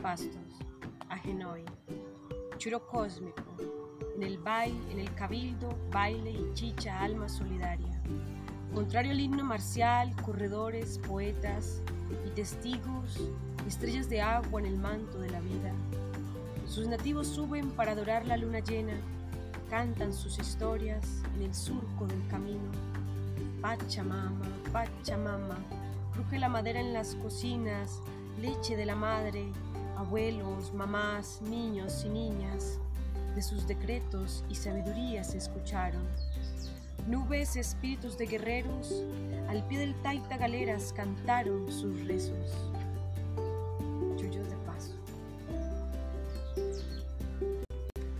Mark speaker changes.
Speaker 1: pastos, Agenoi, churo cósmico, en el baile, en el cabildo, baile y chicha, alma solidaria. Contrario al himno marcial, corredores, poetas y testigos, estrellas de agua en el manto de la vida. Sus nativos suben para adorar la luna llena, cantan sus historias en el surco del camino. Pachamama, Pachamama, cruje la madera en las cocinas, leche de la madre, abuelos, mamás, niños y niñas, de sus decretos y sabiduría se escucharon. Nubes, espíritus de guerreros, al pie del taita galeras cantaron sus rezos.